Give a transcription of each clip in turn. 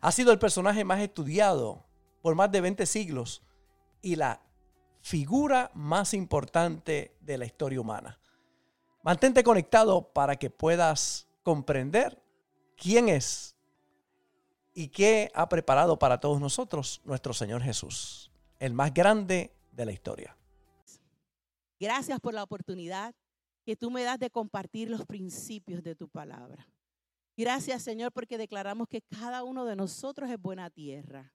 Ha sido el personaje más estudiado por más de 20 siglos y la figura más importante de la historia humana. Mantente conectado para que puedas comprender quién es y qué ha preparado para todos nosotros nuestro Señor Jesús, el más grande de la historia. Gracias por la oportunidad que tú me das de compartir los principios de tu palabra. Gracias Señor porque declaramos que cada uno de nosotros es buena tierra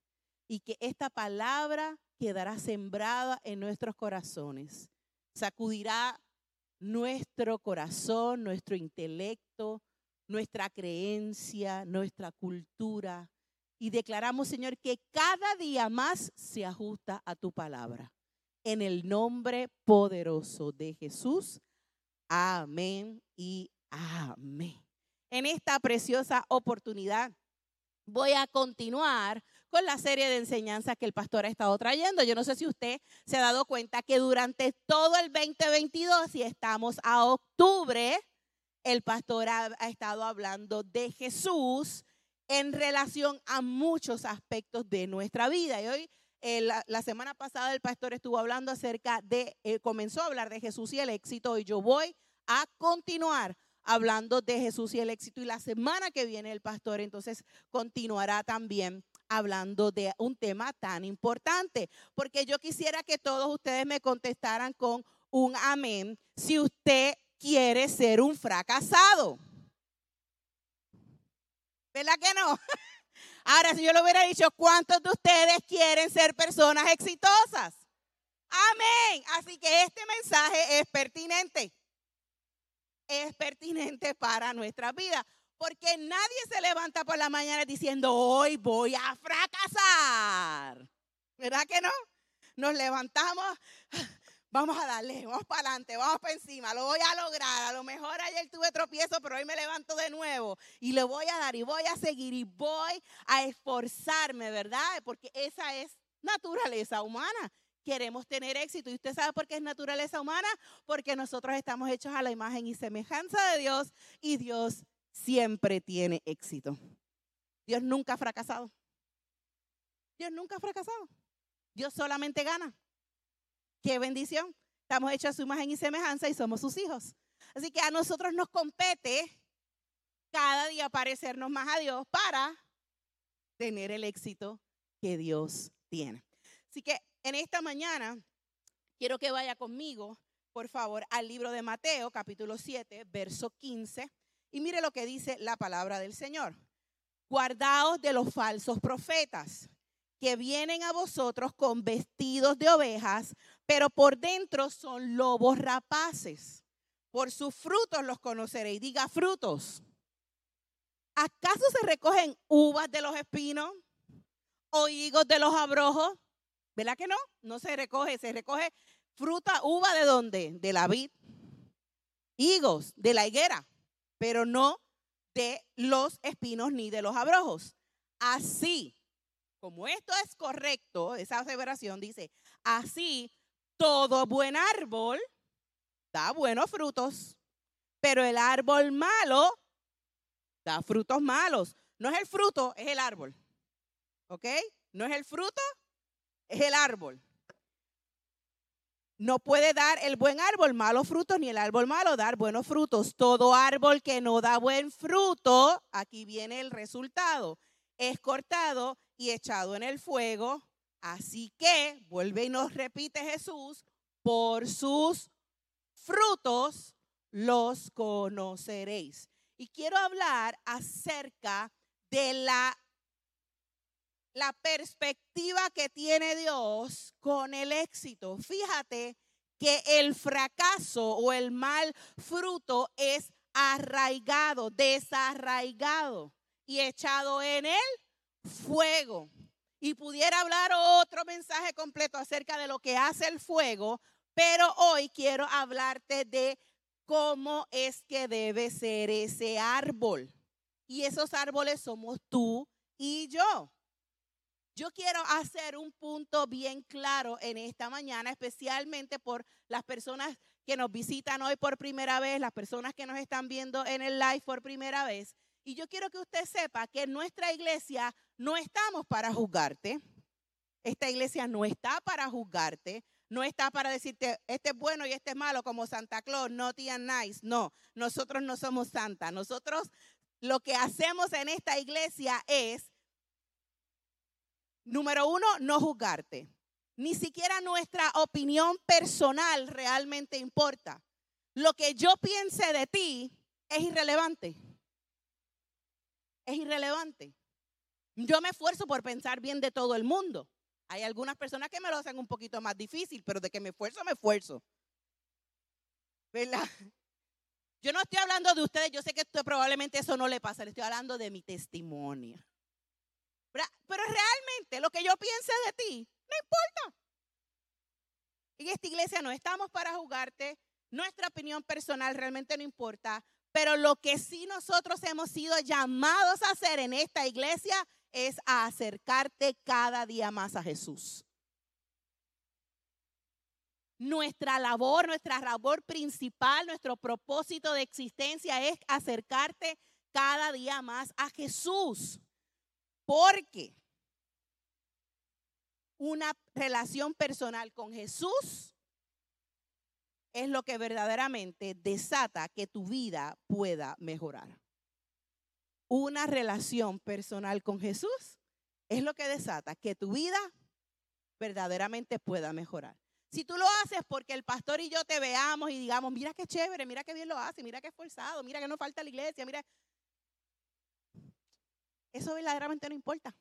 y que esta palabra quedará sembrada en nuestros corazones. Sacudirá nuestro corazón, nuestro intelecto, nuestra creencia, nuestra cultura. Y declaramos, Señor, que cada día más se ajusta a tu palabra. En el nombre poderoso de Jesús. Amén y amén en esta preciosa oportunidad. Voy a continuar con la serie de enseñanzas que el pastor ha estado trayendo. Yo no sé si usted se ha dado cuenta que durante todo el 2022, y estamos a octubre, el pastor ha, estado hablando de Jesús en relación a muchos aspectos de nuestra vida. Y hoy, eh, la, semana pasada, el pastor estuvo hablando acerca de, eh, comenzó a hablar de Jesús y el éxito, y yo voy a continuar hablando de Jesús y el éxito. Y la semana que viene el pastor entonces continuará también hablando de un tema tan importante. Porque yo quisiera que todos ustedes me contestaran con un amén si usted quiere ser un fracasado. ¿Verdad que no? Ahora, si yo lo hubiera dicho, ¿cuántos de ustedes quieren ser personas exitosas? Amén. Así que este mensaje es pertinente es pertinente para nuestra vida. Porque nadie se levanta por la mañana diciendo, hoy voy a fracasar. ¿Verdad que no? Nos levantamos, vamos a darle, vamos para adelante, vamos para encima, lo voy a lograr. A lo mejor ayer tuve tropiezo, pero hoy me levanto de nuevo y le voy a dar y voy a seguir y voy a esforzarme, ¿verdad? Porque esa es naturaleza humana queremos tener éxito. ¿Y usted sabe por qué es naturaleza humana? Porque nosotros estamos hechos a la imagen y semejanza de Dios y Dios siempre tiene éxito. Dios nunca ha fracasado. Dios nunca ha fracasado. Dios solamente gana. Qué bendición. Estamos hechos a su imagen y semejanza y somos sus hijos. Así que a nosotros nos compete cada día parecernos más a Dios para tener el éxito que Dios tiene. Así que en esta mañana quiero que vaya conmigo, por favor, al libro de Mateo, capítulo 7, verso 15, y mire lo que dice la palabra del Señor. Guardaos de los falsos profetas que vienen a vosotros con vestidos de ovejas, pero por dentro son lobos rapaces. Por sus frutos los conoceréis. Diga frutos. ¿Acaso se recogen uvas de los espinos o higos de los abrojos? ¿Verdad que no? No se recoge, se recoge fruta, uva de dónde? De la vid, higos, de la higuera, pero no de los espinos ni de los abrojos. Así, como esto es correcto, esa aseveración dice, así todo buen árbol da buenos frutos, pero el árbol malo da frutos malos. No es el fruto, es el árbol. ¿Ok? No es el fruto, es el árbol. No puede dar el buen árbol malos frutos, ni el árbol malo dar buenos frutos. Todo árbol que no da buen fruto, aquí viene el resultado, es cortado y echado en el fuego. Así que, vuelve y nos repite Jesús, por sus frutos los conoceréis. Y quiero hablar acerca de la la perspectiva que tiene Dios con el éxito. Fíjate que el fracaso o el mal fruto es arraigado, desarraigado y echado en el fuego. Y pudiera hablar otro mensaje completo acerca de lo que hace el fuego, pero hoy quiero hablarte de cómo es que debe ser ese árbol. Y esos árboles somos tú y yo. Yo quiero hacer un punto bien claro en esta mañana, especialmente por las personas que nos visitan hoy por primera vez, las personas que nos están viendo en el live por primera vez. Y yo quiero que usted sepa que en nuestra iglesia no estamos para juzgarte. Esta iglesia no está para juzgarte. No está para decirte, este es bueno y este es malo, como Santa Claus, no tía nice. No, nosotros no somos santa. Nosotros lo que hacemos en esta iglesia es Número uno, no juzgarte. Ni siquiera nuestra opinión personal realmente importa. Lo que yo piense de ti es irrelevante. Es irrelevante. Yo me esfuerzo por pensar bien de todo el mundo. Hay algunas personas que me lo hacen un poquito más difícil, pero de que me esfuerzo, me esfuerzo. ¿Verdad? Yo no estoy hablando de ustedes, yo sé que probablemente eso no le pasa, le estoy hablando de mi testimonio. Pero realmente lo que yo piense de ti, no importa. En esta iglesia no estamos para jugarte, nuestra opinión personal realmente no importa, pero lo que sí nosotros hemos sido llamados a hacer en esta iglesia es a acercarte cada día más a Jesús. Nuestra labor, nuestra labor principal, nuestro propósito de existencia es acercarte cada día más a Jesús. Porque una relación personal con Jesús es lo que verdaderamente desata que tu vida pueda mejorar. Una relación personal con Jesús es lo que desata que tu vida verdaderamente pueda mejorar. Si tú lo haces porque el pastor y yo te veamos y digamos, mira qué chévere, mira qué bien lo hace, mira qué esforzado, mira que no falta la iglesia, mira, eso verdaderamente no importa.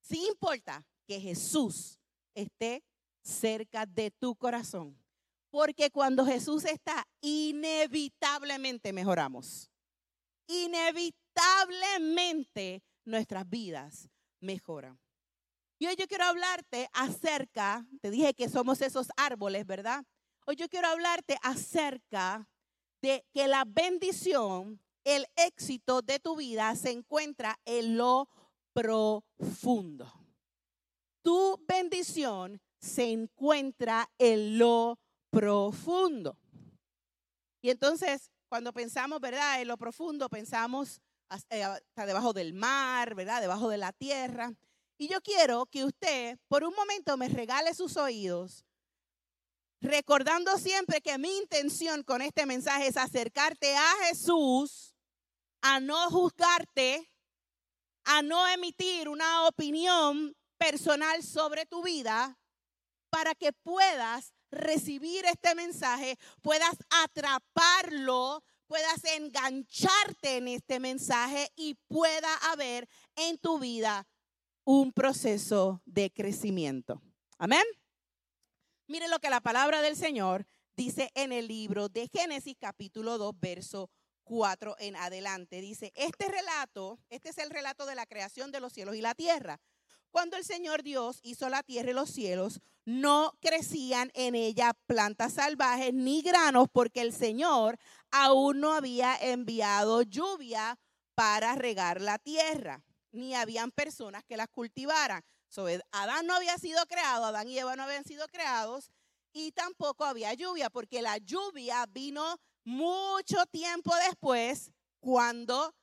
Sí importa que Jesús esté cerca de tu corazón. Porque cuando Jesús está, inevitablemente mejoramos. Inevitablemente nuestras vidas mejoran. Y hoy yo quiero hablarte acerca, te dije que somos esos árboles, ¿verdad? Hoy yo quiero hablarte acerca de que la bendición el éxito de tu vida se encuentra en lo profundo. Tu bendición se encuentra en lo profundo. Y entonces, cuando pensamos, ¿verdad? En lo profundo, pensamos eh, hasta debajo del mar, ¿verdad? Debajo de la tierra. Y yo quiero que usted por un momento me regale sus oídos, recordando siempre que mi intención con este mensaje es acercarte a Jesús a no juzgarte, a no emitir una opinión personal sobre tu vida, para que puedas recibir este mensaje, puedas atraparlo, puedas engancharte en este mensaje y pueda haber en tu vida un proceso de crecimiento. Amén. Mire lo que la palabra del Señor dice en el libro de Génesis capítulo 2, verso 4 en adelante. Dice, este relato, este es el relato de la creación de los cielos y la tierra. Cuando el Señor Dios hizo la tierra y los cielos, no crecían en ella plantas salvajes ni granos porque el Señor aún no había enviado lluvia para regar la tierra, ni habían personas que las cultivaran. Adán no había sido creado, Adán y Eva no habían sido creados y tampoco había lluvia porque la lluvia vino mucho tiempo después, cuando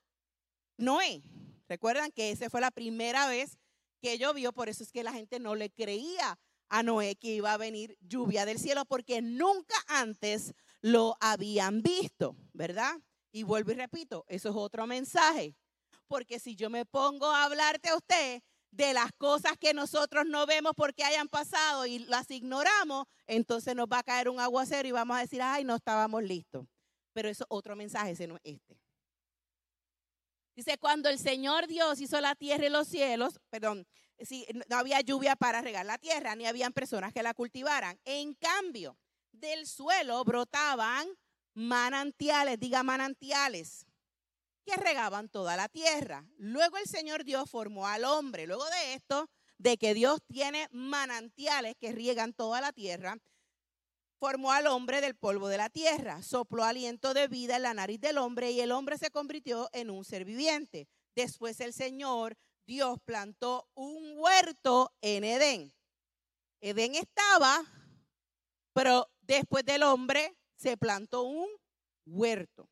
Noé, recuerdan que esa fue la primera vez que llovió, por eso es que la gente no le creía a Noé que iba a venir lluvia del cielo, porque nunca antes lo habían visto, ¿verdad? Y vuelvo y repito, eso es otro mensaje, porque si yo me pongo a hablarte a usted de las cosas que nosotros no vemos porque hayan pasado y las ignoramos, entonces nos va a caer un aguacero y vamos a decir, ay, no estábamos listos pero eso otro mensaje, ese no es este. Dice, cuando el Señor Dios hizo la tierra y los cielos, perdón, si, no había lluvia para regar la tierra, ni habían personas que la cultivaran. En cambio, del suelo brotaban manantiales, diga manantiales. que regaban toda la tierra. Luego el Señor Dios formó al hombre. Luego de esto, de que Dios tiene manantiales que riegan toda la tierra, formó al hombre del polvo de la tierra, sopló aliento de vida en la nariz del hombre y el hombre se convirtió en un ser viviente. Después el Señor Dios plantó un huerto en Edén. Edén estaba, pero después del hombre se plantó un huerto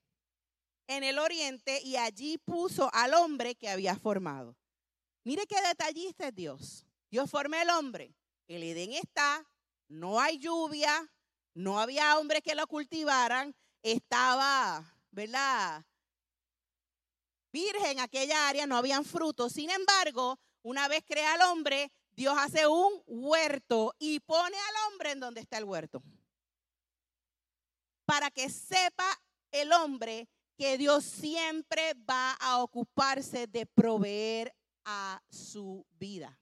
en el oriente y allí puso al hombre que había formado. Mire qué detallista es Dios. Dios forma el hombre. El Edén está, no hay lluvia, no había hombres que lo cultivaran, estaba, ¿verdad? Virgen aquella área, no habían frutos. Sin embargo, una vez crea al hombre, Dios hace un huerto y pone al hombre en donde está el huerto. Para que sepa el hombre que Dios siempre va a ocuparse de proveer a su vida.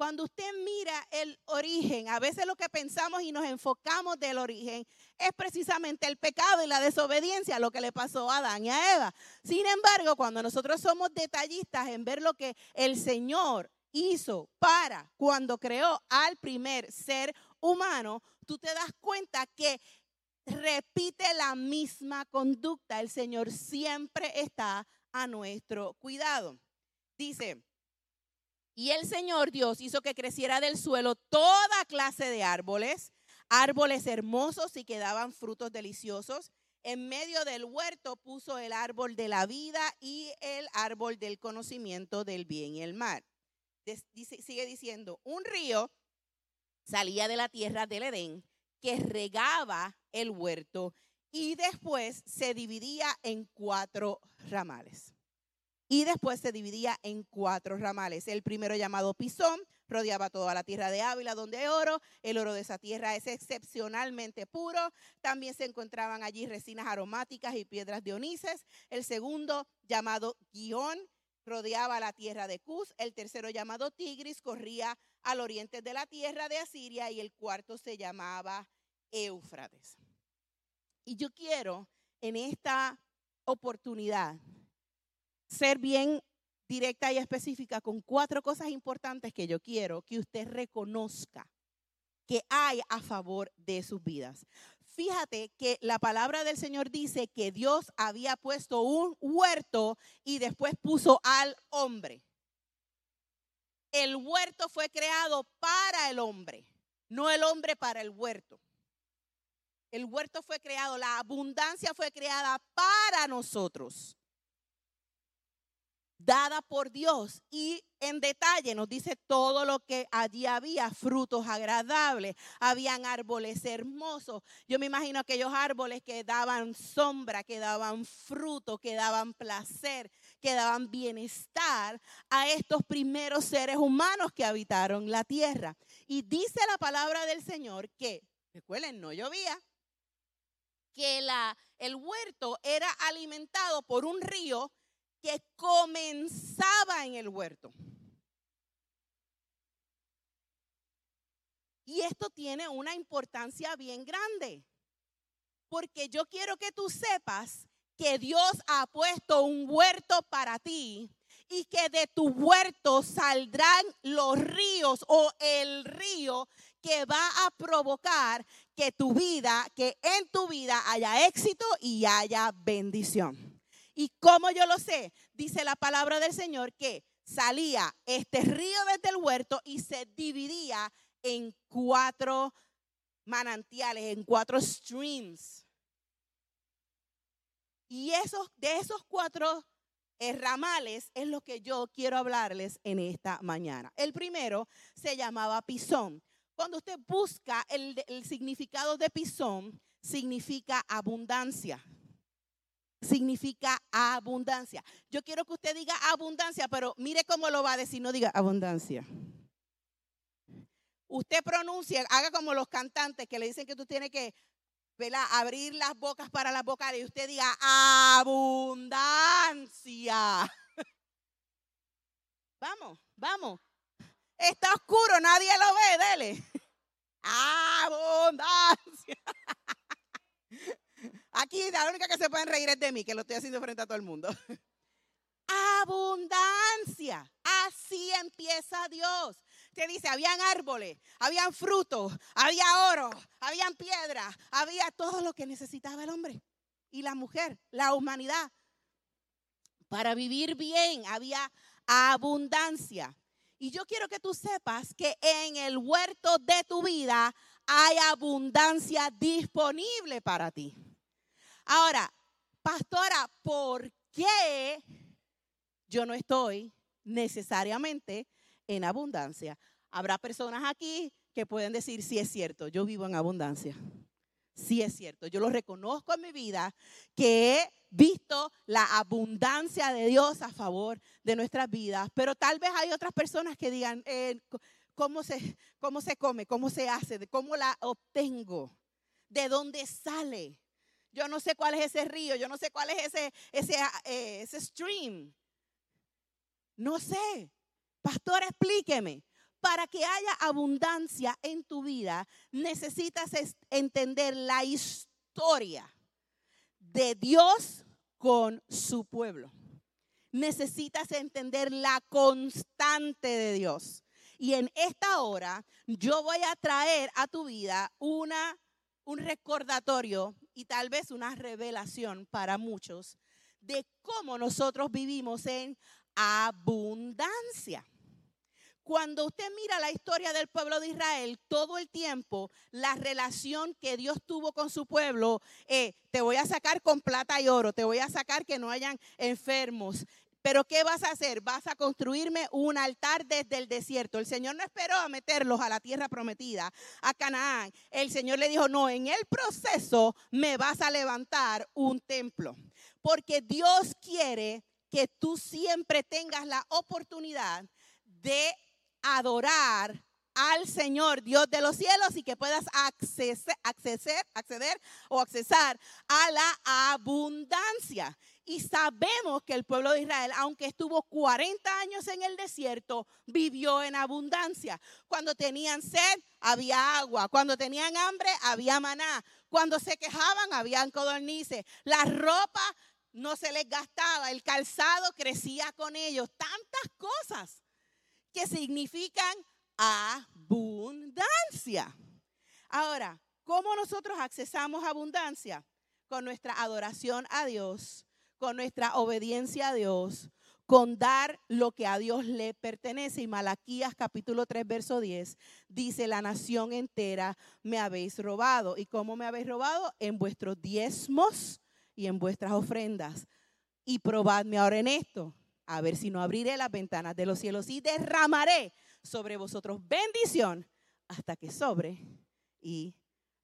Cuando usted mira el origen, a veces lo que pensamos y nos enfocamos del origen es precisamente el pecado y la desobediencia, lo que le pasó a Adán y a Eva. Sin embargo, cuando nosotros somos detallistas en ver lo que el Señor hizo para cuando creó al primer ser humano, tú te das cuenta que repite la misma conducta. El Señor siempre está a nuestro cuidado. Dice, y el Señor Dios hizo que creciera del suelo toda clase de árboles, árboles hermosos y que daban frutos deliciosos. En medio del huerto puso el árbol de la vida y el árbol del conocimiento del bien y el mal. sigue diciendo, un río salía de la tierra del Edén que regaba el huerto y después se dividía en cuatro ramales. Y después se dividía en cuatro ramales. El primero llamado Pisón rodeaba toda la tierra de Ávila donde hay oro. El oro de esa tierra es excepcionalmente puro. También se encontraban allí resinas aromáticas y piedras de onices. El segundo llamado Guión rodeaba la tierra de Cus. El tercero llamado Tigris corría al oriente de la tierra de Asiria. Y el cuarto se llamaba Éufrates. Y yo quiero en esta oportunidad ser bien directa y específica con cuatro cosas importantes que yo quiero que usted reconozca que hay a favor de sus vidas. Fíjate que la palabra del Señor dice que Dios había puesto un huerto y después puso al hombre. El huerto fue creado para el hombre, no el hombre para el huerto. El huerto fue creado, la abundancia fue creada para nosotros dada por Dios y en detalle nos dice todo lo que allí había, frutos agradables, habían árboles hermosos. Yo me imagino aquellos árboles que daban sombra, que daban fruto, que daban placer, que daban bienestar a estos primeros seres humanos que habitaron la tierra. Y dice la palabra del Señor que, recuerden, no llovía, que la, el huerto era alimentado por un río que comenzaba en el huerto. Y esto tiene una importancia bien grande, porque yo quiero que tú sepas que Dios ha puesto un huerto para ti y que de tu huerto saldrán los ríos o el río que va a provocar que tu vida, que en tu vida haya éxito y haya bendición. ¿Y cómo yo lo sé? Dice la palabra del Señor que salía este río desde el huerto y se dividía en cuatro manantiales, en cuatro streams. Y esos, de esos cuatro ramales es lo que yo quiero hablarles en esta mañana. El primero se llamaba pisón. Cuando usted busca el, el significado de pisón, significa abundancia significa abundancia. Yo quiero que usted diga abundancia, pero mire cómo lo va a decir, no diga abundancia. Usted pronuncia, haga como los cantantes que le dicen que tú tienes que abrir las bocas para las vocales y usted diga abundancia. vamos, vamos. Está oscuro, nadie lo ve, dele. Abundancia. Aquí la única que se pueden reír es de mí, que lo estoy haciendo frente a todo el mundo. Abundancia. Así empieza Dios. Te dice, habían árboles, habían frutos, había oro, habían piedras, había todo lo que necesitaba el hombre y la mujer, la humanidad. Para vivir bien había abundancia. Y yo quiero que tú sepas que en el huerto de tu vida hay abundancia disponible para ti. Ahora, pastora, ¿por qué yo no estoy necesariamente en abundancia? Habrá personas aquí que pueden decir, sí es cierto, yo vivo en abundancia. Sí es cierto, yo lo reconozco en mi vida que he visto la abundancia de Dios a favor de nuestras vidas, pero tal vez hay otras personas que digan, eh, ¿cómo, se, ¿cómo se come? ¿Cómo se hace? ¿Cómo la obtengo? ¿De dónde sale? Yo no sé cuál es ese río, yo no sé cuál es ese, ese, eh, ese stream. No sé. Pastor, explíqueme. Para que haya abundancia en tu vida, necesitas entender la historia de Dios con su pueblo. Necesitas entender la constante de Dios. Y en esta hora yo voy a traer a tu vida una, un recordatorio y tal vez una revelación para muchos de cómo nosotros vivimos en abundancia. Cuando usted mira la historia del pueblo de Israel, todo el tiempo la relación que Dios tuvo con su pueblo, eh, te voy a sacar con plata y oro, te voy a sacar que no hayan enfermos, pero ¿qué vas a hacer? Vas a construirme un altar desde el desierto. El Señor no esperó a meterlos a la tierra prometida, a Canaán. El Señor le dijo, no, en el proceso me vas a levantar un templo. Porque Dios quiere que tú siempre tengas la oportunidad de adorar al Señor, Dios de los cielos, y que puedas acceder, acceder, acceder o accesar a la abundancia. Y sabemos que el pueblo de Israel, aunque estuvo 40 años en el desierto, vivió en abundancia. Cuando tenían sed, había agua. Cuando tenían hambre, había maná. Cuando se quejaban, habían codornices. La ropa no se les gastaba. El calzado crecía con ellos. Tantas cosas que significan abundancia. Ahora, ¿cómo nosotros accesamos abundancia? Con nuestra adoración a Dios, con nuestra obediencia a Dios, con dar lo que a Dios le pertenece. Y Malaquías capítulo 3, verso 10 dice, la nación entera me habéis robado. ¿Y cómo me habéis robado? En vuestros diezmos y en vuestras ofrendas. Y probadme ahora en esto, a ver si no abriré las ventanas de los cielos y derramaré sobre vosotros bendición hasta que sobre y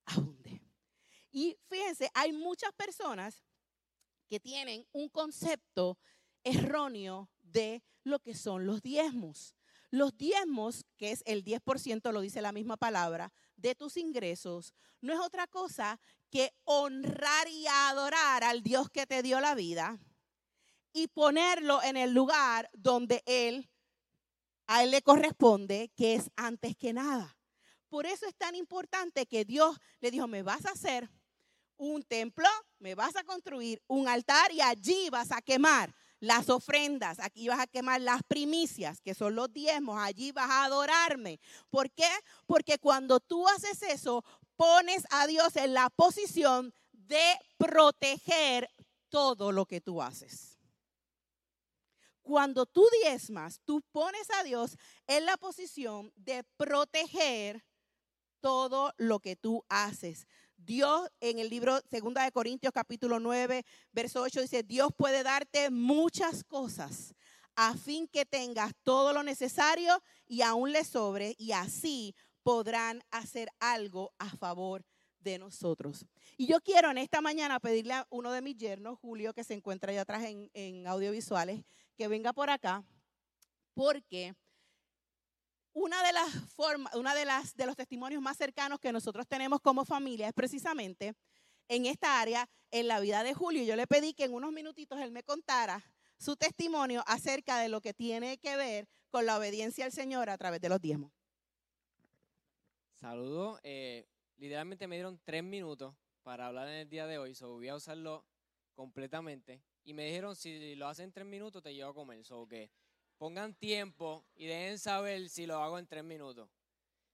abunde. Y fíjense, hay muchas personas que tienen un concepto erróneo de lo que son los diezmos. Los diezmos, que es el 10%, lo dice la misma palabra, de tus ingresos, no es otra cosa que honrar y adorar al Dios que te dio la vida, y ponerlo en el lugar donde Él, a Él le corresponde, que es antes que nada. Por eso es tan importante que Dios le dijo, me vas a hacer un templo, me vas a construir un altar y allí vas a quemar las ofrendas, aquí vas a quemar las primicias, que son los diezmos, allí vas a adorarme. ¿Por qué? Porque cuando tú haces eso, pones a Dios en la posición de proteger todo lo que tú haces. Cuando tú diezmas, tú pones a Dios en la posición de proteger todo lo que tú haces. Dios en el libro 2 de Corintios capítulo 9, verso 8 dice, Dios puede darte muchas cosas a fin que tengas todo lo necesario y aún le sobre y así podrán hacer algo a favor de nosotros. Y yo quiero en esta mañana pedirle a uno de mis yernos, Julio, que se encuentra allá atrás en, en audiovisuales, que venga por acá, porque una de las formas, una de las de los testimonios más cercanos que nosotros tenemos como familia es precisamente en esta área, en la vida de Julio. Yo le pedí que en unos minutitos él me contara su testimonio acerca de lo que tiene que ver con la obediencia al Señor a través de los diezmos. Saludos. Eh, literalmente me dieron tres minutos para hablar en el día de hoy, so voy a usarlo completamente. Y me dijeron, si lo hacen en tres minutos, te llevo a comer. So que pongan tiempo y dejen saber si lo hago en tres minutos.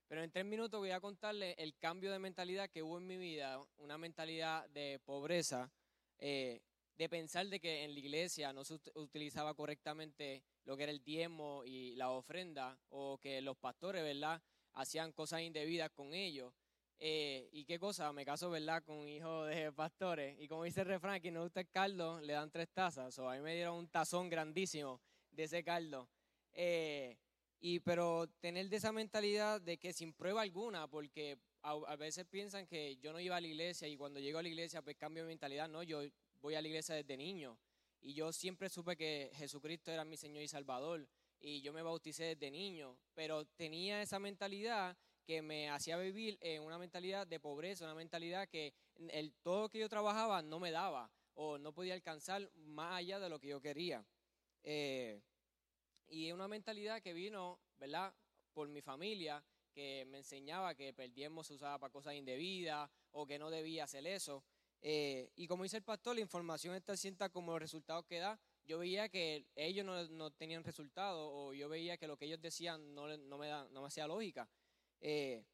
Pero en tres minutos voy a contarles el cambio de mentalidad que hubo en mi vida, una mentalidad de pobreza, eh, de pensar de que en la iglesia no se utilizaba correctamente lo que era el diezmo y la ofrenda, o que los pastores, ¿verdad?, hacían cosas indebidas con ellos. Eh, ¿Y qué cosa? Me caso, ¿verdad?, con hijo de pastores. Y como dice el refrán, quien no gusta el caldo, le dan tres tazas. O a mí me dieron un tazón grandísimo de ese caldo. Eh, y pero tener esa mentalidad de que sin prueba alguna, porque a, veces piensan que yo no iba a la iglesia y cuando llego a la iglesia pues cambio mi mentalidad. No, yo voy a la iglesia desde niño y yo siempre supe que Jesucristo era mi Señor y Salvador y yo me bauticé desde niño, pero tenía esa mentalidad que me hacía vivir en una mentalidad de pobreza, una mentalidad que el, todo que yo trabajaba no me daba o no podía alcanzar más allá de lo que yo quería. Eh, y una mentalidad que vino, ¿verdad? Por mi familia, que me enseñaba que el diezmo se usaba para cosas indebidas o que no debía hacer eso. Eh, y como dice el pastor, la información está sienta como los resultados que da. Yo veía que ellos no, tenían resultados o yo veía que lo que ellos decían no, no me, da, no me hacía lógica. Eh,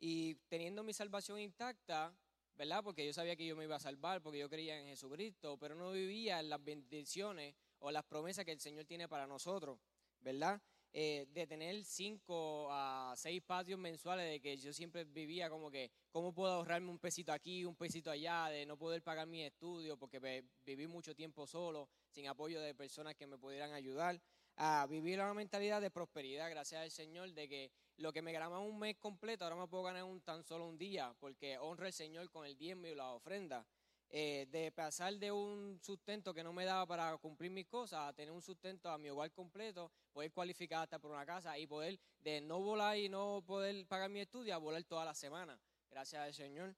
y teniendo mi salvación intacta, ¿verdad? Porque yo sabía que yo me iba a salvar, porque yo creía en Jesucristo, pero no vivía en las bendiciones o las promesas que el Señor tiene para nosotros, ¿verdad? Eh, de tener cinco a seis patios mensuales, de que yo siempre vivía como que, ¿cómo puedo ahorrarme un pesito aquí, un pesito allá, de no poder pagar mi estudio, porque viví mucho tiempo solo, sin apoyo de personas que me pudieran ayudar? A vivir una mentalidad de prosperidad, gracias al Señor, de que lo que me ganaba un mes completo, ahora me puedo ganar un tan solo un día, porque honro al Señor con el diezmo y la ofrenda. Eh, de pasar de un sustento que no me daba para cumplir mis cosas a tener un sustento a mi hogar completo, poder cualificar hasta por una casa y poder de no volar y no poder pagar mi estudio a volar toda la semana, gracias al Señor.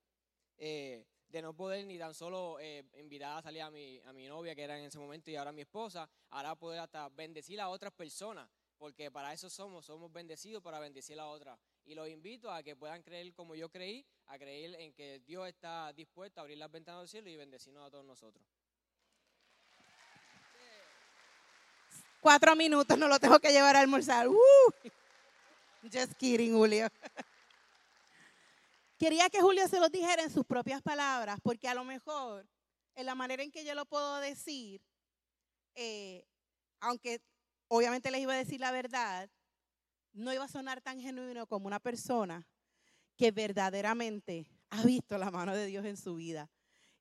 Eh, de no poder ni tan solo eh, invitar a salir a mi, a mi novia, que era en ese momento, y ahora mi esposa, ahora poder hasta bendecir a otras personas, porque para eso somos, somos bendecidos para bendecir a otras. Y los invito a que puedan creer como yo creí, a creer en que Dios está dispuesto a abrir las ventanas del cielo y bendecirnos a todos nosotros. Cuatro minutos, no lo tengo que llevar a almorzar. Uh. Just kidding, Julio. Quería que Julio se lo dijera en sus propias palabras, porque a lo mejor, en la manera en que yo lo puedo decir, eh, aunque obviamente les iba a decir la verdad, no iba a sonar tan genuino como una persona que verdaderamente ha visto la mano de Dios en su vida.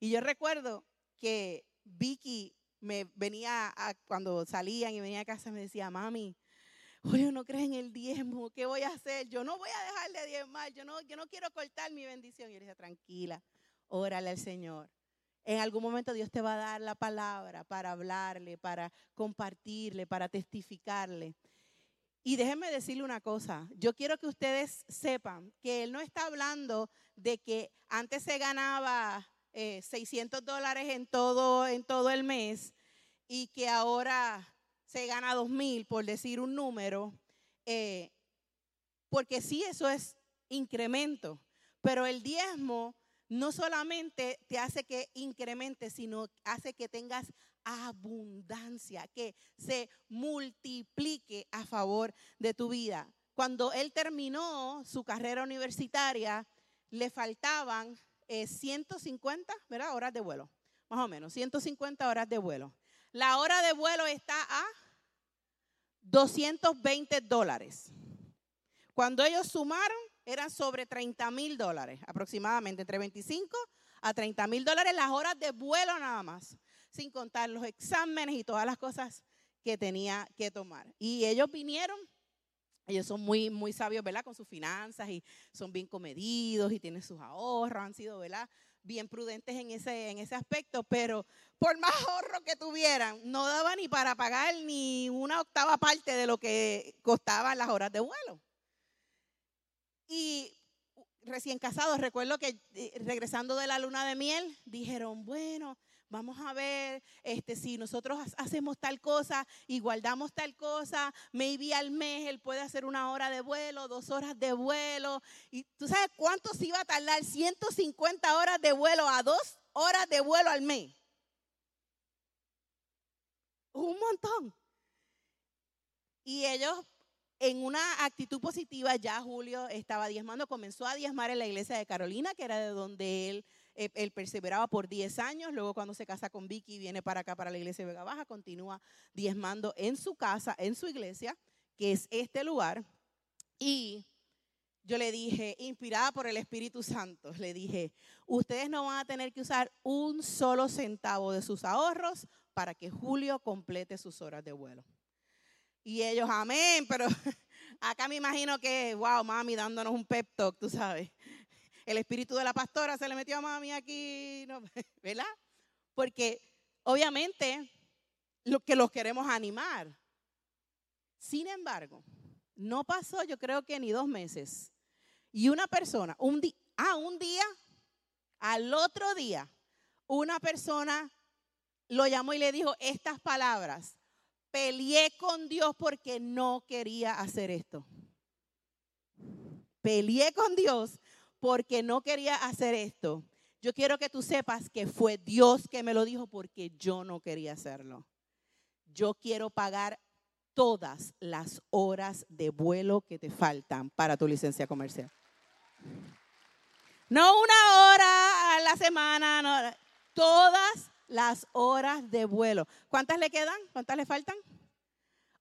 Y yo recuerdo que Vicky me venía cuando salían y venía a casa me decía, mami, Julio no crees en el diezmo, ¿qué voy a hacer? Yo no voy a dejar de diezmar, yo no, yo no quiero cortar mi bendición. Y yo decía, tranquila, órale al Señor. En algún momento Dios te va a dar la palabra para hablarle, para compartirle, para testificarle. Y déjenme decirle una cosa, yo quiero que ustedes sepan que él no está hablando de que antes se ganaba 600 eh, dólares en todo, en todo el mes y que ahora se gana 2 mil, por decir un número, eh, porque sí, eso es incremento, pero el diezmo no solamente te hace que incremente, sino hace que tengas abundancia, que se multiplique a favor de tu vida. Cuando él terminó su carrera universitaria, le faltaban 150 eh, horas de vuelo, más o menos, 150 horas de vuelo. La hora de vuelo está a 220 dólares. Cuando ellos sumaron, eran sobre 30 mil dólares, aproximadamente, entre 25 a 30 mil dólares las horas de vuelo nada más sin contar los exámenes y todas las cosas que tenía que tomar. Y ellos vinieron, ellos son muy, muy sabios, ¿verdad? Con sus finanzas y son bien comedidos y tienen sus ahorros, han sido, ¿verdad? Bien prudentes en ese, en ese aspecto, pero por más ahorro que tuvieran, no daba ni para pagar ni una octava parte de lo que costaban las horas de vuelo. Recién casados, recuerdo que eh, regresando de la luna de miel, dijeron, bueno, vamos a ver este, si nosotros hacemos tal cosa y guardamos tal cosa, maybe al mes él puede hacer una hora de vuelo, dos horas de vuelo. ¿Y tú sabes cuánto se iba a tardar? 150 horas de vuelo a dos horas de vuelo al mes. Un montón. Y ellos en una actitud positiva, ya Julio estaba diezmando, comenzó a diezmar en la iglesia de Carolina, que era de donde él, eh, perseveraba por 10 años. Luego cuando se casa con Vicky, viene para acá, para la iglesia de Vega Baja, continúa diezmando en su casa, en su iglesia, que es este lugar. Y yo le dije, inspirada por el Espíritu Santo, le dije, ustedes no van a tener que usar un solo centavo de sus ahorros para que Julio complete sus horas de vuelo. Y ellos, amén, pero acá me imagino que, wow, mami dándonos un pep talk, tú sabes. El espíritu de la pastora se le metió a mami aquí, ¿verdad? Porque obviamente lo que los queremos animar. Sin embargo, no pasó yo creo que ni dos meses. Y una persona, un día, ah, un día, al otro día, una persona lo llamó y le dijo estas palabras peleé con Dios porque no quería hacer esto. Peleé con Dios porque no quería hacer esto. Yo quiero que tú sepas que fue Dios que me lo dijo porque yo no quería hacerlo. Yo quiero pagar todas las horas de vuelo que te faltan para tu licencia comercial. No una hora a la semana, no, todas las horas de vuelo. ¿Cuántas le quedan? ¿Cuántas le faltan?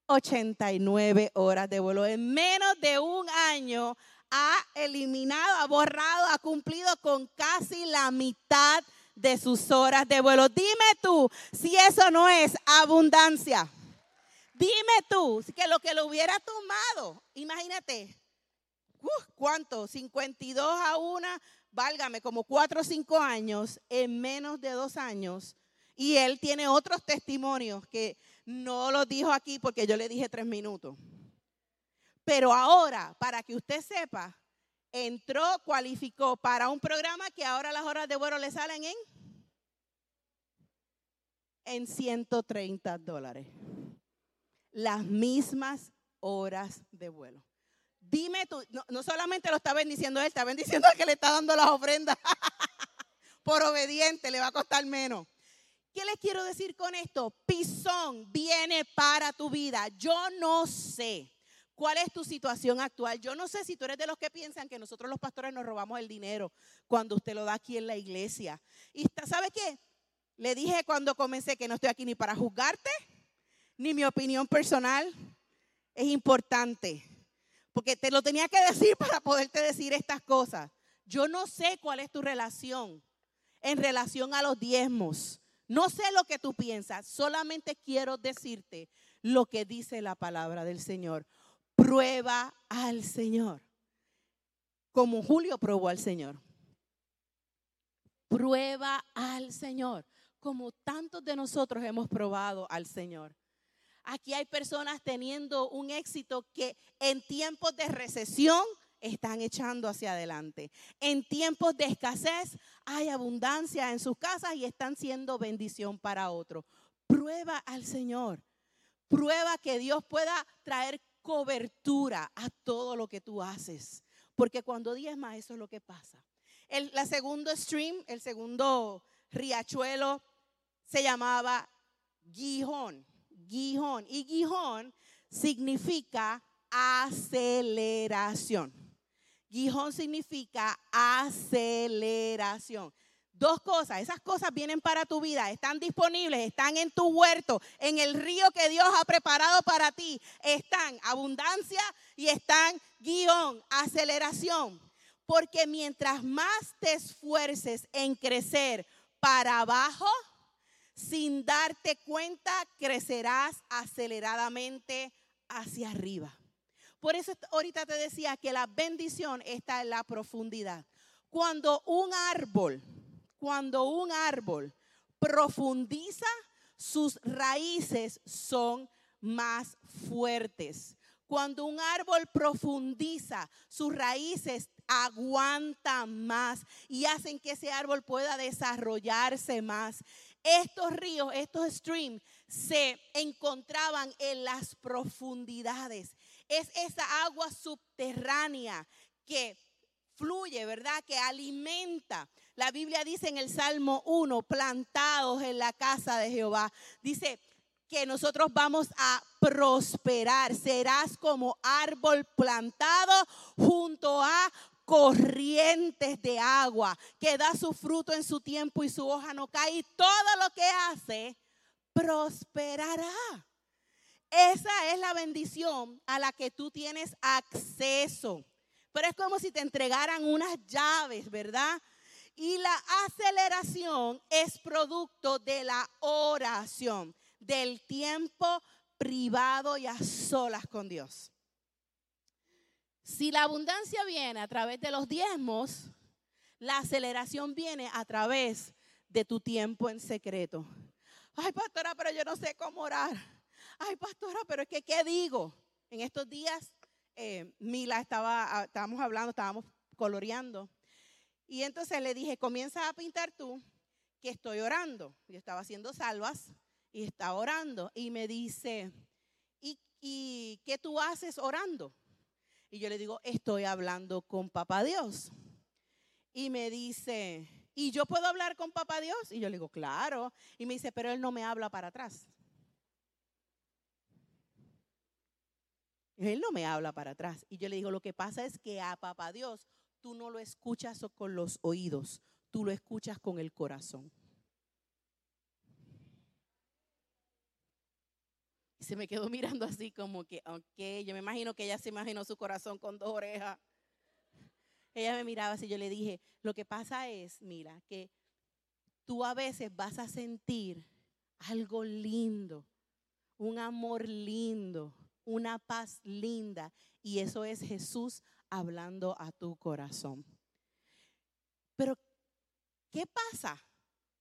89 horas de vuelo. En menos de un año ha eliminado, ha borrado, ha cumplido con casi la mitad de sus horas de vuelo. Dime tú si eso no es abundancia. Dime tú que lo que lo hubiera tomado, imagínate, ¿cuánto? 52 a una, válgame, como 4 o 5 años, en menos de dos años, y él tiene otros testimonios que no los dijo aquí porque yo le dije tres minutos. Pero ahora, para que usted sepa, entró, cualificó para un programa que ahora las horas de vuelo le salen en, en 130 dólares. Las mismas horas de vuelo. Dime tú, no, solamente lo está bendiciendo él, está bendiciendo al que le está dando las ofrendas. Por obediente, le va a costar menos. ¿Qué les quiero decir con esto? Pisón viene para tu vida. Yo no sé cuál es tu situación actual. Yo no sé si tú eres de los que piensan que nosotros los pastores nos robamos el dinero cuando usted lo da aquí en la iglesia. Y ¿sabe qué? Le dije cuando comencé que no estoy aquí ni para juzgarte, ni mi opinión personal es importante. Porque te lo tenía que decir para poderte decir estas cosas. Yo no sé cuál es tu relación en relación a los diezmos. No sé lo que tú piensas, solamente quiero decirte lo que dice la palabra del Señor. Prueba al Señor, como Julio probó al Señor. Prueba al Señor, como tantos de nosotros hemos probado al Señor. Aquí hay personas teniendo un éxito que en tiempos de recesión están echando hacia adelante. En tiempos de escasez hay abundancia en sus casas y están siendo bendición para otros. Prueba al Señor. Prueba que Dios pueda traer cobertura a todo lo que tú haces. Porque cuando diezmas, eso es lo que pasa. El segundo stream, el segundo riachuelo, se llamaba Gijón. Gijón. Y Gijón significa aceleración. Gijón significa aceleración. Dos cosas, esas cosas vienen para tu vida, están disponibles, están en tu huerto, en el río que Dios ha preparado para ti. Están abundancia y están guion, aceleración. Porque mientras más te esfuerces en crecer para abajo, sin darte cuenta, crecerás aceleradamente hacia arriba. Por eso ahorita te decía que la bendición está en la profundidad. Cuando un árbol, cuando un árbol profundiza, sus raíces son más fuertes. Cuando un árbol profundiza, sus raíces aguantan más y hacen que ese árbol pueda desarrollarse más. Estos ríos, estos streams, se encontraban en las profundidades. Es esa agua subterránea que fluye, ¿verdad? Que alimenta. La Biblia dice en el Salmo 1, plantados en la casa de Jehová. Dice que nosotros vamos a prosperar. Serás como árbol plantado junto a corrientes de agua, que da su fruto en su tiempo y su hoja no cae. Y todo lo que hace, prosperará. Esa es la bendición a la que tú tienes acceso. Pero es como si te entregaran unas llaves, ¿verdad? Y la aceleración es producto de la oración, del tiempo privado y a solas con Dios. Si la abundancia viene a través de los diezmos, la aceleración viene a través de tu tiempo en secreto. Ay, pastora, pero yo no sé cómo orar. Ay, pastora, pero es que, ¿qué digo? En estos días eh, Mila estaba, ah, estábamos hablando, estábamos coloreando. Y entonces le dije, comienza a pintar tú, que estoy orando. Yo estaba haciendo salvas y estaba orando. Y me dice, ¿y, ¿y qué tú haces orando? Y yo le digo, estoy hablando con Papá Dios. Y me dice, ¿y yo puedo hablar con Papá Dios? Y yo le digo, claro. Y me dice, pero Él no me habla para atrás. Él no me habla para atrás. Y yo le digo, lo que pasa es que a papá Dios tú no lo escuchas con los oídos, tú lo escuchas con el corazón. Y se me quedó mirando así como que, ok, yo me imagino que ella se imaginó su corazón con dos orejas. Ella me miraba así, yo le dije, lo que pasa es, mira, que tú a veces vas a sentir algo lindo, un amor lindo, una paz linda. Y eso es Jesús hablando a tu corazón. Pero, ¿qué pasa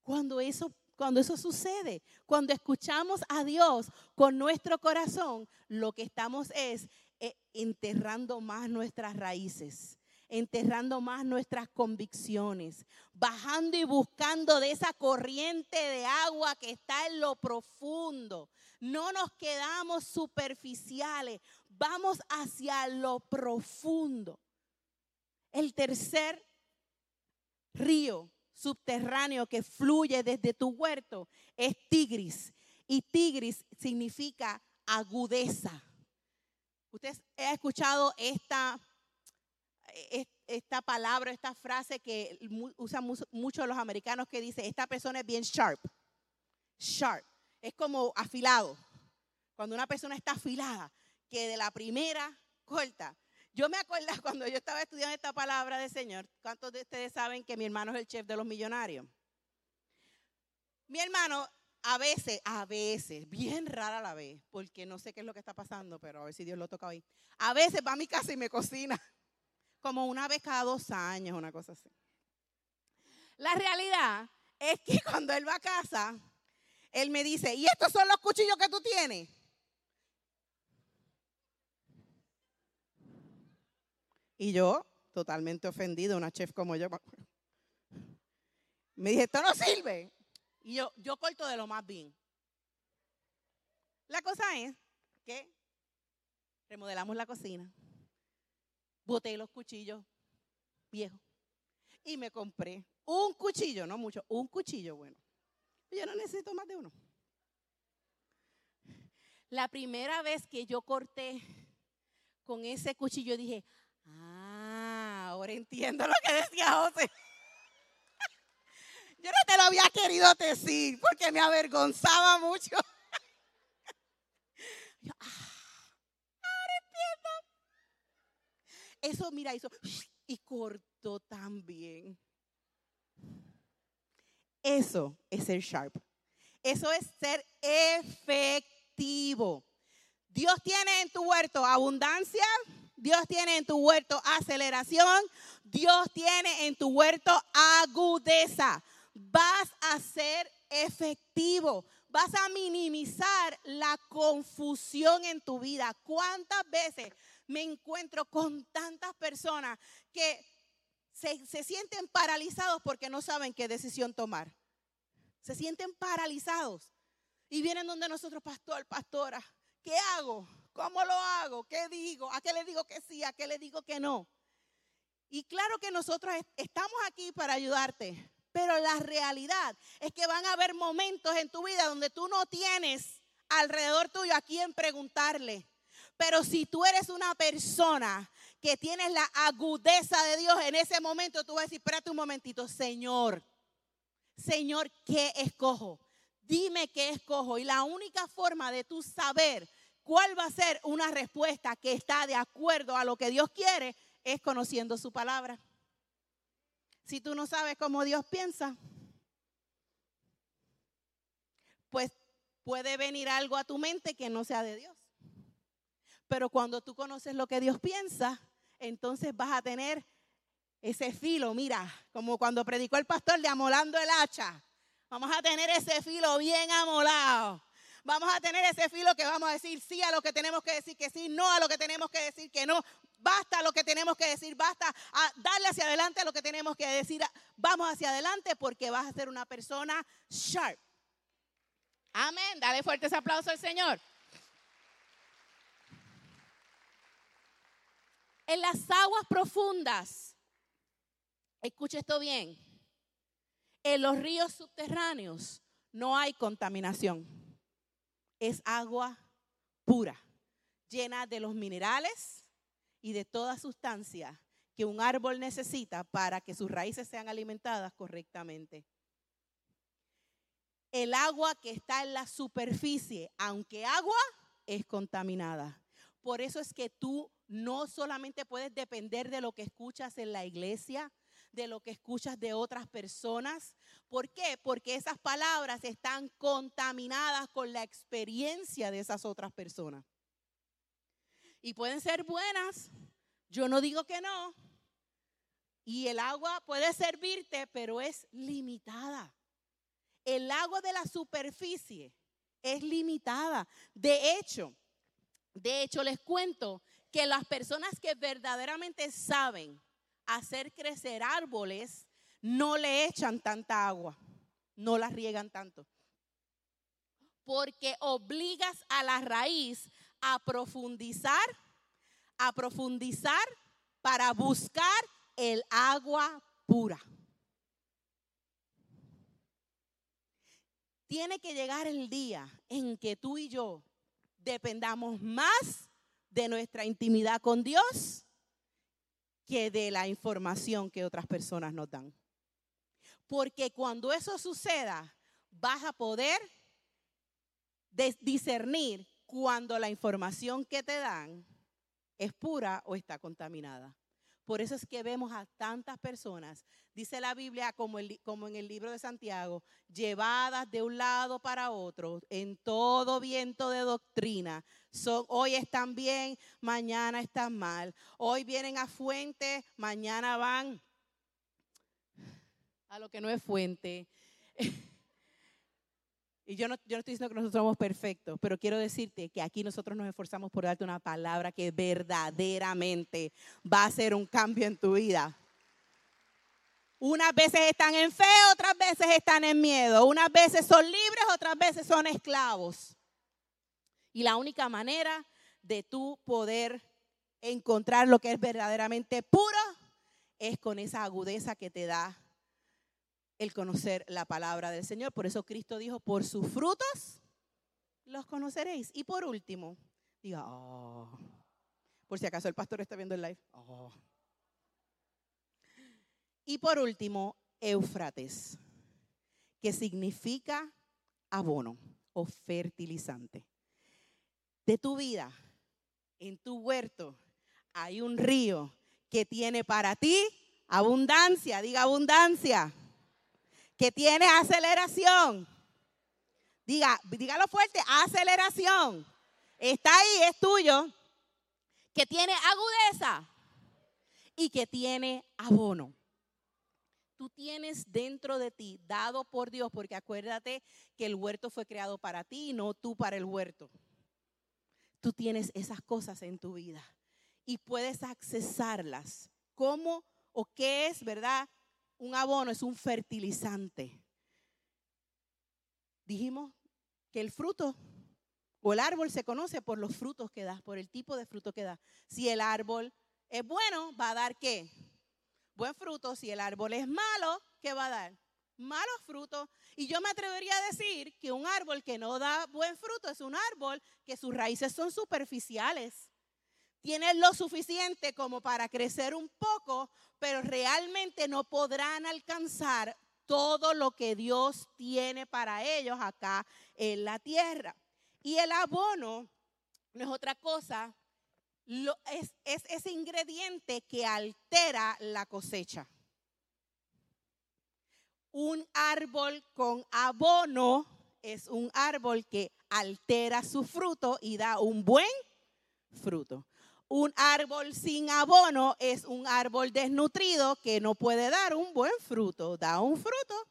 cuando eso, cuando eso sucede? Cuando escuchamos a Dios con nuestro corazón, lo que estamos es eh, enterrando más nuestras raíces enterrando más nuestras convicciones, bajando y buscando de esa corriente de agua que está en lo profundo. No nos quedamos superficiales, vamos hacia lo profundo. El tercer río subterráneo que fluye desde tu huerto es Tigris. Y Tigris significa agudeza. Usted ha escuchado esta esta palabra, esta frase que usan muchos los americanos que dice, esta persona es bien sharp. Sharp. Es como afilado. Cuando una persona está afilada, que de la primera corta. Yo me acuerdo cuando yo estaba estudiando esta palabra del Señor, ¿cuántos de ustedes saben que mi hermano es el chef de los millonarios? Mi hermano a veces, a veces, bien rara la vez, porque no sé qué es lo que está pasando, pero a ver si Dios lo toca hoy. A veces va a mi casa y me cocina como una vez cada dos años, una cosa así. La realidad es que cuando él va a casa, él me dice, ¿y estos son los cuchillos que tú tienes? Y yo, totalmente ofendido, una chef como yo, me dije, esto no sirve. Y yo, yo corto de lo más bien. La cosa es que remodelamos la cocina boté los cuchillos viejos y me compré un cuchillo, no mucho, un cuchillo bueno. Yo no necesito más de uno. La primera vez que yo corté con ese cuchillo dije, ah, ahora entiendo lo que decía José. Yo no te lo había querido decir porque me avergonzaba mucho. Yo, ah, Eso, mira, eso. Y cortó también. Eso es ser sharp. Eso es ser efectivo. Dios tiene en tu huerto abundancia. Dios tiene en tu huerto aceleración. Dios tiene en tu huerto agudeza. Vas a ser efectivo. Vas a minimizar la confusión en tu vida. ¿Cuántas veces me encuentro con tantas personas que se, se sienten paralizados porque no saben qué decisión tomar. Se sienten paralizados. Y vienen donde nosotros, pastor, pastora, ¿qué hago? ¿Cómo lo hago? ¿Qué digo? ¿A qué le digo que sí? ¿A qué le digo que no? Y claro que nosotros estamos aquí para ayudarte, pero la realidad es que van a haber momentos en tu vida donde tú no tienes alrededor tuyo a quien preguntarle. Pero si tú eres una persona que tienes la agudeza de Dios en ese momento, tú vas a decir, espérate un momentito, Señor, Señor, ¿qué escojo? Dime qué escojo. Y la única forma de tú saber cuál va a ser una respuesta que está de acuerdo a lo que Dios quiere es conociendo su palabra. Si tú no sabes cómo Dios piensa, pues puede venir algo a tu mente que no sea de Dios. Pero cuando tú conoces lo que Dios piensa, entonces vas a tener ese filo, mira, como cuando predicó el pastor de amolando el hacha. Vamos a tener ese filo bien amolado. Vamos a tener ese filo que vamos a decir sí a lo que tenemos que decir que sí, no a lo que tenemos que decir que no. Basta lo que tenemos que decir, basta a darle hacia adelante a lo que tenemos que decir. Vamos hacia adelante porque vas a ser una persona sharp. Amén. Dale fuerte ese aplauso al Señor. En las aguas profundas, escuche esto bien, en los ríos subterráneos no hay contaminación. Es agua pura, llena de los minerales y de toda sustancia que un árbol necesita para que sus raíces sean alimentadas correctamente. El agua que está en la superficie, aunque agua, es contaminada. Por eso es que tú no solamente puedes depender de lo que escuchas en la iglesia, de lo que escuchas de otras personas. ¿Por qué? Porque esas palabras están contaminadas con la experiencia de esas otras personas. Y pueden ser buenas, yo no digo que no. Y el agua puede servirte, pero es limitada. El agua de la superficie es limitada. De hecho, de hecho les cuento que las personas que verdaderamente saben hacer crecer árboles no le echan tanta agua, no las riegan tanto. Porque obligas a la raíz a profundizar, a profundizar para buscar el agua pura. Tiene que llegar el día en que tú y yo dependamos más de nuestra intimidad con Dios que de la información que otras personas nos dan. Porque cuando eso suceda, vas a poder discernir cuando la información que te dan es pura o está contaminada. Por eso es que vemos a tantas personas, dice la Biblia como, en el libro de Santiago, llevadas de un lado para otro en todo viento de doctrina. Hoy están bien, mañana están mal. Hoy vienen a fuente, mañana van a lo que no es fuente. Y yo no, yo no estoy diciendo que nosotros somos perfectos, pero quiero decirte que aquí nosotros nos esforzamos por darte una palabra que verdaderamente va a hacer un cambio en tu vida. Unas veces están en fe, otras veces están en miedo. Unas veces son libres, otras veces son esclavos. Y la única manera de tú poder encontrar lo que es verdaderamente puro es con esa agudeza que te da el conocer la palabra del Señor. Por eso Cristo dijo, por sus frutos los conoceréis. Y por último, diga, oh, por si acaso el pastor está viendo el live. Oh. Y por último, Éufrates, que significa abono o fertilizante. De tu vida, en tu huerto, hay un río que tiene para ti abundancia, diga abundancia que tiene aceleración. Diga, dígalo fuerte, aceleración. Está ahí, es tuyo. Que tiene agudeza y que tiene abono. Tú tienes dentro de ti, dado por Dios, porque acuérdate que el huerto fue creado para ti y no tú para el huerto. Tú tienes esas cosas en tu vida y puedes accesarlas. ¿Cómo ¿O qué es, verdad? Un abono es un fertilizante. Dijimos que el fruto o el árbol se conoce por los frutos que da, por el tipo de fruto que da. Si el árbol es bueno, va a dar qué? Buen fruto. Si el árbol es malo, ¿qué va a dar? Malos frutos. Y yo me atrevería a decir que un árbol que no da buen fruto es un árbol que sus raíces son superficiales. Tiene lo suficiente como para crecer un poco, pero realmente no podrán alcanzar todo lo que Dios tiene para ellos acá en la tierra. Y el abono no es otra cosa, es, es ese ingrediente que altera la cosecha. Un árbol con abono es un árbol que altera su fruto y da un buen fruto. Un árbol sin abono es un árbol desnutrido que no puede dar un buen fruto. Da un fruto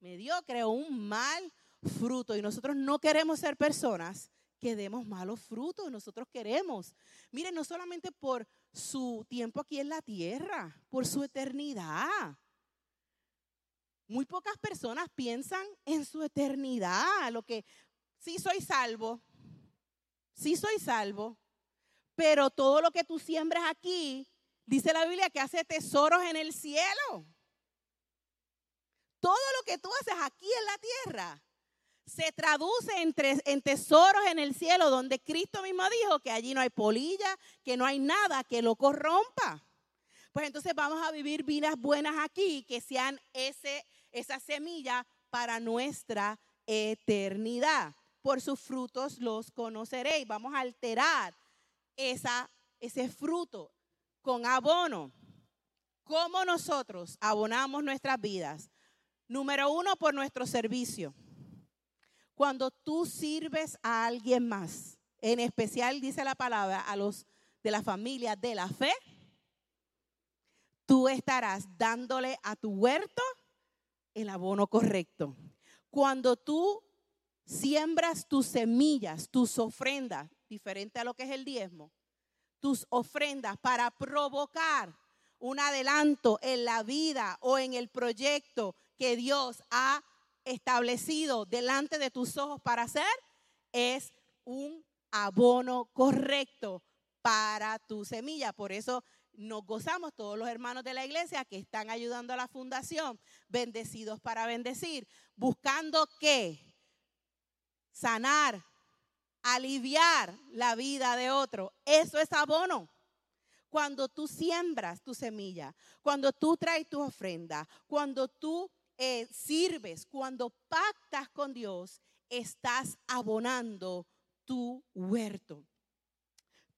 mediocre o un mal fruto. Y nosotros no queremos ser personas que demos malos frutos. Nosotros queremos, miren, no solamente por su tiempo aquí en la tierra, por su eternidad. Muy pocas personas piensan en su eternidad, lo que sí soy salvo, sí soy salvo, pero todo lo que tú siembras aquí, dice la Biblia que hace tesoros en el cielo. Todo lo que tú haces aquí en la tierra se traduce en, tesoros en el cielo, donde Cristo mismo dijo que allí no hay polilla, que no hay nada que lo corrompa. Pues entonces vamos a vivir vidas buenas aquí, que sean ese, esa semilla para nuestra eternidad. Por sus frutos los conoceréis. Vamos a alterar esa, ese fruto con abono. ¿Cómo nosotros abonamos nuestras vidas? Número uno, por nuestro servicio. Cuando tú sirves a alguien más, en especial dice la palabra a los de la familia de la fe, tú estarás dándole a tu huerto el abono correcto. Cuando tú siembras tus semillas, tus ofrendas, diferente a lo que es el diezmo, tus ofrendas para provocar un adelanto en la vida o en el proyecto que Dios ha establecido delante de tus ojos para hacer, es un abono correcto para tu semilla. Por eso nos gozamos todos los hermanos de la iglesia que están ayudando a la fundación, bendecidos para bendecir, buscando qué? Sanar, aliviar la vida de otro. Eso es abono. Cuando tú siembras tu semilla, cuando tú traes tu ofrenda, cuando tú eh, sirves, cuando pactas con Dios, estás abonando tu huerto.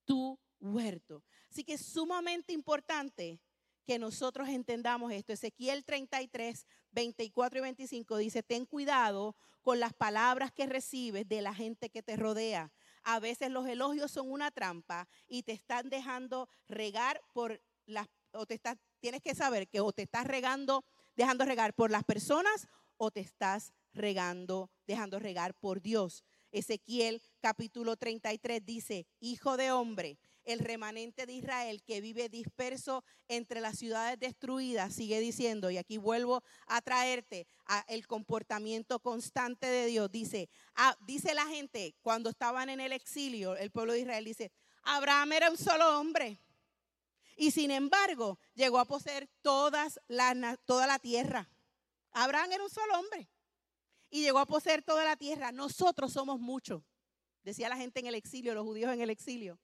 Tu huerto. Así que es sumamente importante que nosotros entendamos esto. Ezequiel 33, 24 y 25 dice, ten cuidado con las palabras que recibes de la gente que te rodea. A veces los elogios son una trampa y te están dejando regar por las, o te estás, tienes que saber que o te estás regando, dejando regar por las personas o te estás regando, dejando regar por Dios. Ezequiel capítulo 33 dice, hijo de hombre, el remanente de Israel que vive disperso entre las ciudades destruidas, sigue diciendo, y aquí vuelvo a traerte a el comportamiento constante de Dios, dice, ah, dice la gente cuando estaban en el exilio, el pueblo de Israel dice, Abraham era un solo hombre. Y sin embargo, llegó a poseer todas toda la tierra. Abraham era un solo hombre. Y llegó a poseer toda la tierra. Nosotros somos muchos. Decía la gente en el exilio, los judíos en el exilio.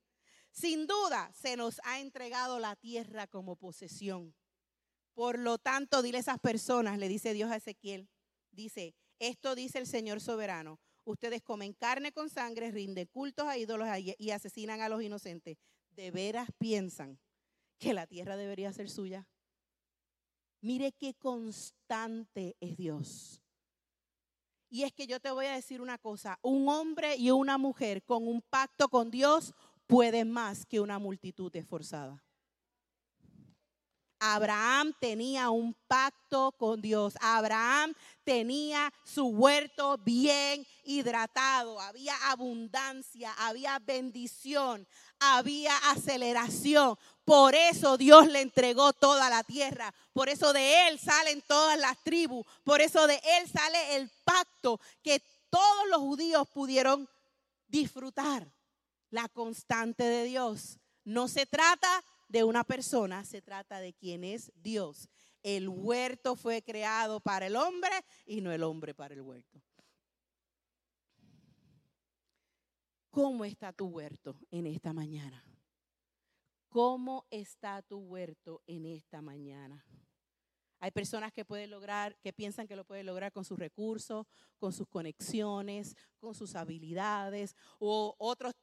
Sin duda se nos ha entregado la tierra como posesión. Por lo tanto, dile a esas personas, le dice Dios a Ezequiel, dice, esto dice el Señor soberano, ustedes comen carne con sangre, rinden cultos a ídolos y asesinan a los inocentes. ¿De veras piensan que la tierra debería ser suya? Mire qué constante es Dios. Y es que yo te voy a decir una cosa, un hombre y una mujer con un pacto con Dios puede más que una multitud esforzada. Abraham tenía un pacto con Dios. Abraham tenía su huerto bien hidratado. Había abundancia, había bendición, había aceleración. Por eso Dios le entregó toda la tierra. Por eso de Él salen todas las tribus. Por eso de Él sale el pacto que todos los judíos pudieron disfrutar. La constante de Dios. No se trata de una persona, se trata de quien es Dios. El huerto fue creado para el hombre y no el hombre para el huerto. ¿Cómo está tu huerto en esta mañana? ¿Cómo está tu huerto en esta mañana? Hay personas que pueden lograr, que piensan que lo pueden lograr con sus recursos, con sus conexiones, con sus habilidades, o otros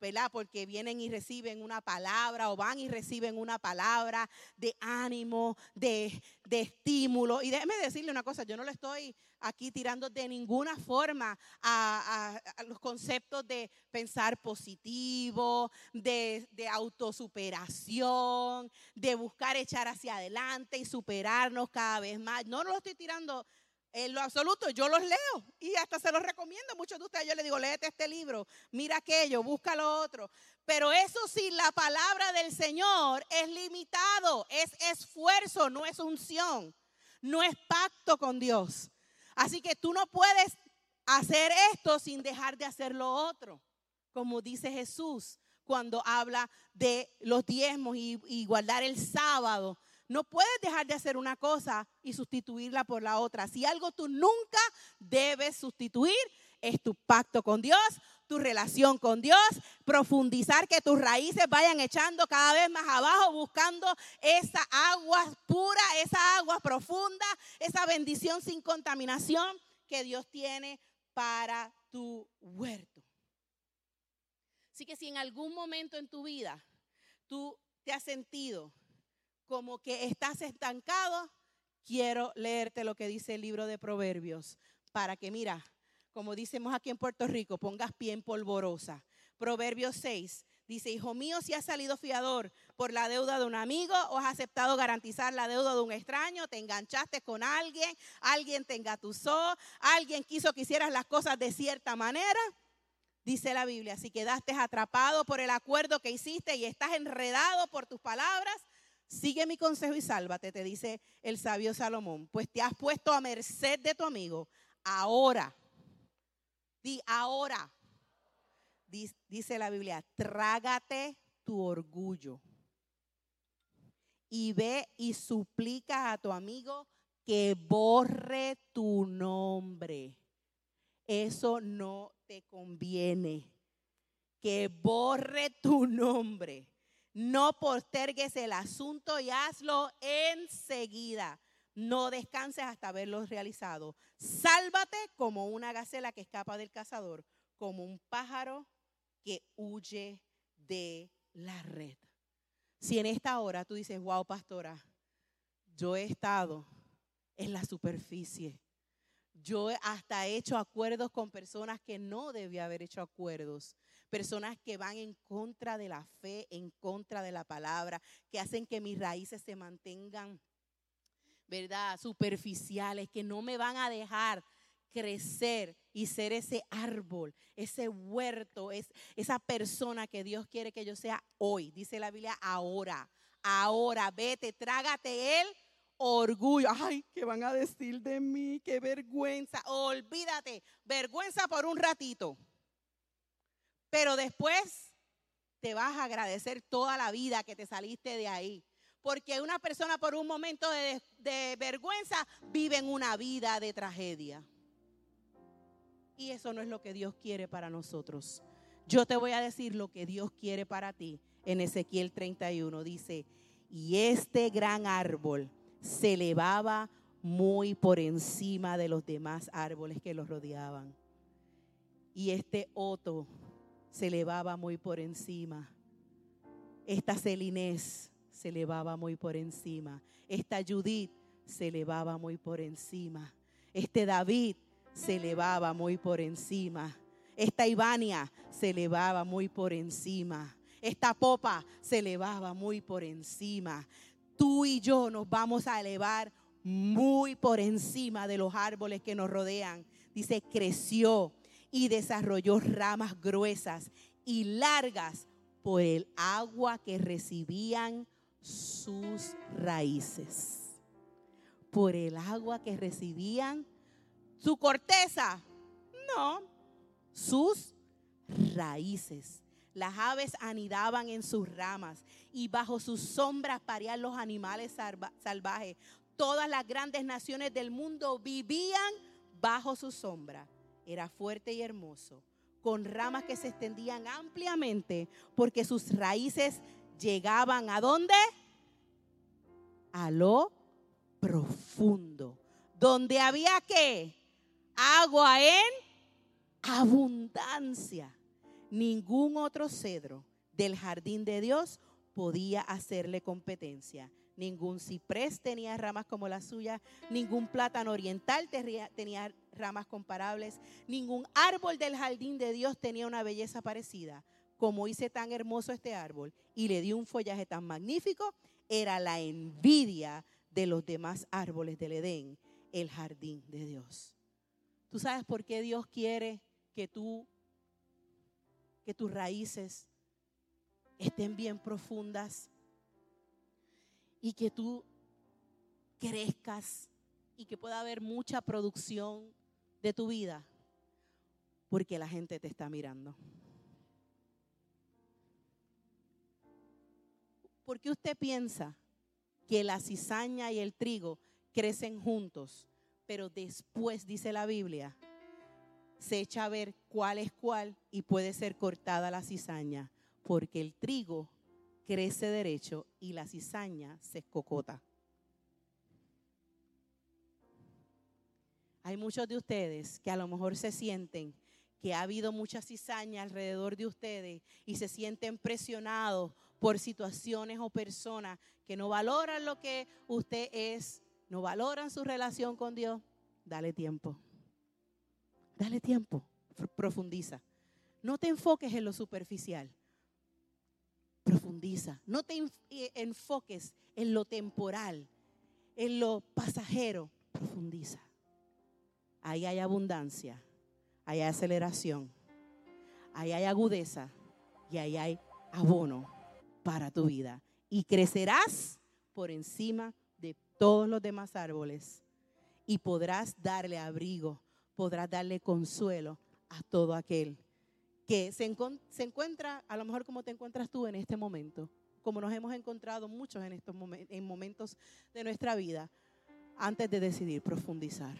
¿verdad? Porque vienen y reciben una palabra o van y reciben una palabra de ánimo, de, estímulo. Y déjeme decirle una cosa, yo no le estoy aquí tirando de ninguna forma a, los conceptos de pensar positivo, de, de autosuperación, de buscar echar hacia adelante y superarnos cada vez más. No lo estoy tirando en lo absoluto, yo los leo y hasta se los recomiendo. Muchos de ustedes yo les digo, léete este libro, mira aquello, busca lo otro. Pero eso sí, la palabra del Señor es limitado, es esfuerzo, no es unción, no es pacto con Dios. Así que tú no puedes hacer esto sin dejar de hacer lo otro, como dice Jesús cuando habla de los diezmos y, y guardar el sábado no puedes dejar de hacer una cosa y sustituirla por la otra. Si algo tú nunca debes sustituir, es tu pacto con Dios, tu relación con Dios, profundizar que tus raíces vayan echando cada vez más abajo, buscando esa agua pura, esa agua profunda, esa bendición sin contaminación que Dios tiene para tu huerto. Así que si en algún momento en tu vida tú te has sentido como que estás estancado, quiero leerte lo que dice el libro de Proverbios para que, mira, como decimos aquí en Puerto Rico, pongas pie en polvorosa. Proverbios 6 dice, hijo mío, si has salido fiador por la deuda de un amigo o has aceptado garantizar la deuda de un extraño, te enganchaste con alguien, alguien te engatusó, alguien quiso que hicieras las cosas de cierta manera. Dice la Biblia, si quedaste atrapado por el acuerdo que hiciste y estás enredado por tus palabras, Sigue mi consejo y sálvate, te dice el sabio Salomón, pues te has puesto a merced de tu amigo. Ahora, di ahora, dice la Biblia, trágate tu orgullo y ve y suplica a tu amigo que borre tu nombre. Eso no te conviene. Que borre tu nombre. No postergues el asunto y hazlo enseguida. No descanses hasta haberlo realizado. Sálvate como una gacela que escapa del cazador, como un pájaro que huye de la red. Si en esta hora tú dices, wow, pastora, yo he estado en la superficie. Yo hasta he hecho acuerdos con personas que no debía haber hecho acuerdos personas que van en contra de la fe, en contra de la palabra, que hacen que mis raíces se mantengan, ¿verdad? Superficiales, que no me van a dejar crecer y ser ese árbol, ese huerto, es, esa persona que Dios quiere que yo sea hoy. Dice la Biblia, ahora, ahora, vete, trágate el orgullo. Ay, ¿qué van a decir de mí? Qué vergüenza. Olvídate, vergüenza por un ratito. Pero después te vas a agradecer toda la vida que te saliste de ahí. Porque una persona por un momento de, vergüenza vive en una vida de tragedia. Y eso no es lo que Dios quiere para nosotros. Yo te voy a decir lo que Dios quiere para ti. En Ezequiel 31 dice, y este gran árbol se elevaba muy por encima de los demás árboles que lo rodeaban. Y este otro se elevaba muy por encima. Esta Celinés se elevaba muy por encima. Esta Judith se elevaba muy por encima. Este David se elevaba muy por encima. Esta Ivania se elevaba muy por encima. Esta popa se elevaba muy por encima. Tú y yo nos vamos a elevar muy por encima de los árboles que nos rodean. Dice, creció y desarrolló ramas gruesas y largas por el agua que recibían sus raíces. Por el agua que recibían su corteza. No, sus raíces. Las aves anidaban en sus ramas y bajo sus sombras parían los animales salvajes. Todas las grandes naciones del mundo vivían bajo su sombra. Era fuerte y hermoso, con ramas que se extendían ampliamente porque sus raíces llegaban a dónde? A lo profundo. Donde había qué? Agua en abundancia. Ningún otro cedro del jardín de Dios podía hacerle competencia. Ningún ciprés tenía ramas como la suya, ningún plátano oriental tenía ramas comparables, ningún árbol del jardín de Dios tenía una belleza parecida. Como hice tan hermoso este árbol y le dio un follaje tan magnífico, era la envidia de los demás árboles del Edén, el jardín de Dios. ¿Tú sabes por qué Dios quiere que tú, que tus raíces estén bien profundas? Y que tú crezcas y que pueda haber mucha producción de tu vida, porque la gente te está mirando. ¿Por qué usted piensa que la cizaña y el trigo crecen juntos, pero después, dice la Biblia, se echa a ver cuál es cuál y puede ser cortada la cizaña? Porque el trigo crece derecho y la cizaña se escocota. Hay muchos de ustedes que a lo mejor se sienten que ha habido mucha cizaña alrededor de ustedes y se sienten presionados por situaciones o personas que no valoran lo que usted es, no valoran su relación con Dios. Dale tiempo. Dale tiempo. Profundiza. No te enfoques en lo superficial profundiza. No te eh, enfoques en lo temporal, en lo pasajero. Profundiza. Ahí hay abundancia, ahí hay aceleración, ahí hay agudeza y ahí hay abono para tu vida. Y crecerás por encima de todos los demás árboles y podrás darle abrigo, podrás darle consuelo a todo aquel que se, encuentra a lo mejor como te encuentras tú en este momento, como nos hemos encontrado muchos en estos en momentos de nuestra vida, antes de decidir profundizar.